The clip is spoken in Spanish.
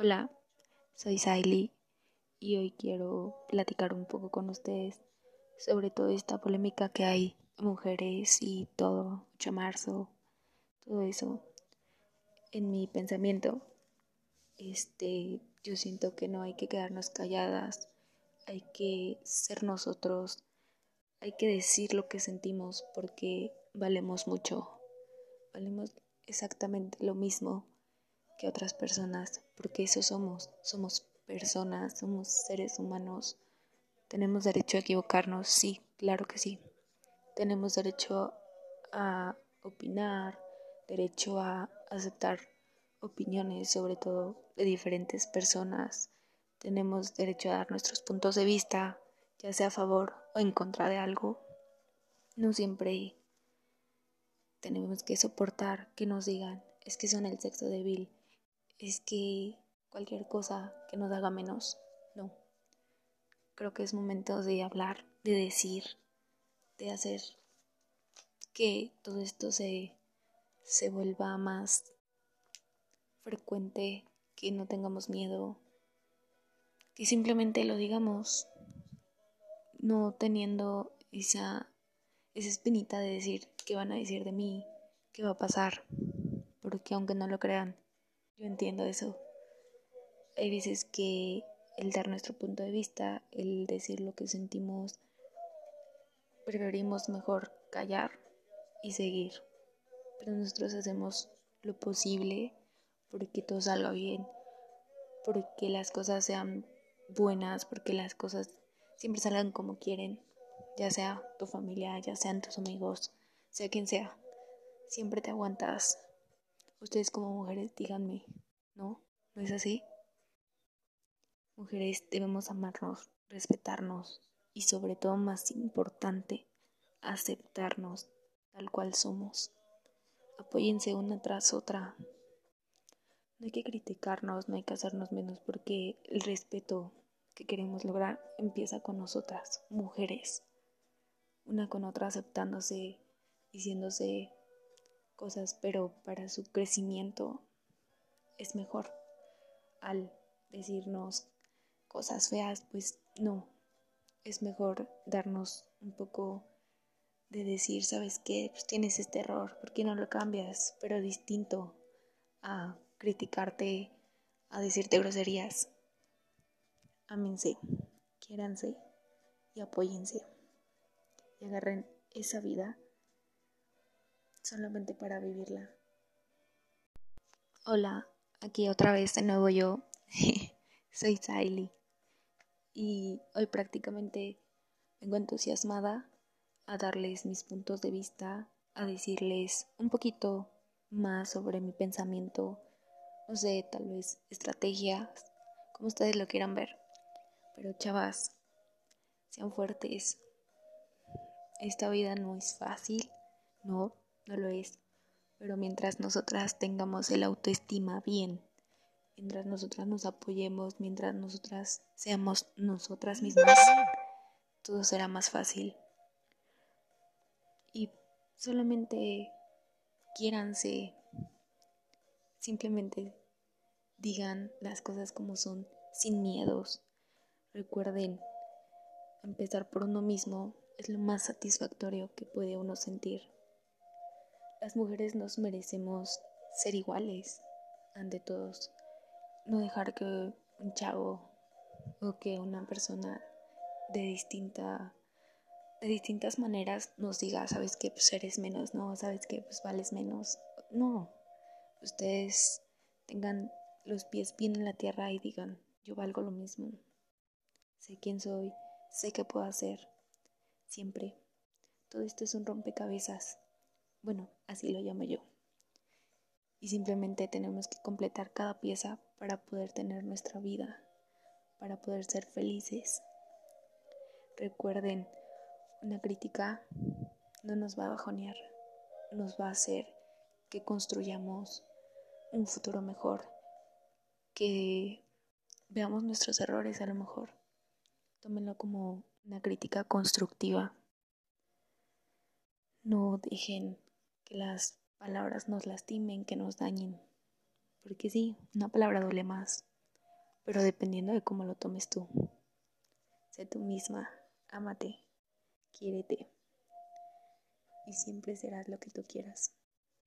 Hola, soy Saily y hoy quiero platicar un poco con ustedes sobre toda esta polémica que hay mujeres y todo, 8 marzo, todo eso. En mi pensamiento, este, yo siento que no hay que quedarnos calladas, hay que ser nosotros, hay que decir lo que sentimos porque valemos mucho, valemos exactamente lo mismo que otras personas, porque eso somos, somos personas, somos seres humanos. Tenemos derecho a equivocarnos, sí, claro que sí. Tenemos derecho a opinar, derecho a aceptar opiniones, sobre todo de diferentes personas. Tenemos derecho a dar nuestros puntos de vista, ya sea a favor o en contra de algo. No siempre tenemos que soportar que nos digan, es que son el sexo débil, es que cualquier cosa que nos haga menos, no. Creo que es momento de hablar, de decir, de hacer que todo esto se, se vuelva más frecuente, que no tengamos miedo, que simplemente lo digamos, no teniendo esa, esa espinita de decir qué van a decir de mí, qué va a pasar, porque aunque no lo crean, yo entiendo eso. Hay veces que el dar nuestro punto de vista, el decir lo que sentimos, preferimos mejor callar y seguir. Pero nosotros hacemos lo posible porque todo salga bien, porque las cosas sean buenas, porque las cosas siempre salgan como quieren, ya sea tu familia, ya sean tus amigos, sea quien sea. Siempre te aguantas Ustedes como mujeres díganme, ¿no? ¿No es así? Mujeres debemos amarnos, respetarnos y sobre todo más importante, aceptarnos tal cual somos. Apóyense una tras otra. No hay que criticarnos, no hay que hacernos menos porque el respeto que queremos lograr empieza con nosotras, mujeres. Una con otra aceptándose, diciéndose cosas, pero para su crecimiento es mejor. Al decirnos cosas feas, pues no, es mejor darnos un poco de decir, ¿sabes qué? Pues tienes este error, ¿por qué no lo cambias? Pero distinto a criticarte, a decirte groserías. Ámense, quiéranse y apóyense. Y agarren esa vida solamente para vivirla. Hola, aquí otra vez de nuevo yo. Soy Saily y hoy prácticamente vengo entusiasmada a darles mis puntos de vista, a decirles un poquito más sobre mi pensamiento, no sé, tal vez estrategias, como ustedes lo quieran ver. Pero chavas, sean fuertes. Esta vida no es fácil, no, no lo es. Pero mientras nosotras tengamos el autoestima bien, mientras nosotras nos apoyemos, mientras nosotras seamos nosotras mismas, todo será más fácil. Y solamente quiéranse, simplemente digan las cosas como son, sin miedos. Recuerden, empezar por uno mismo es lo más satisfactorio que puede uno sentir. Las mujeres nos merecemos ser iguales ante todos. No dejar que un chavo o que una persona de distinta de distintas maneras nos diga, sabes que pues eres menos, no, sabes que pues vales menos. No. Ustedes tengan los pies bien en la tierra y digan, yo valgo lo mismo. Sé quién soy, sé qué puedo hacer. Siempre. Todo esto es un rompecabezas bueno, así lo llamo yo. Y simplemente tenemos que completar cada pieza para poder tener nuestra vida, para poder ser felices. Recuerden, una crítica no nos va a bajonear, nos va a hacer que construyamos un futuro mejor, que veamos nuestros errores a lo mejor. Tómenlo como una crítica constructiva. No dejen que las palabras nos lastimen, que nos dañen. Porque sí, una palabra duele más. pero dependiendo de cómo lo tomes tú. Sé tú misma, ámate, quiérete y siempre serás lo que tú quieras.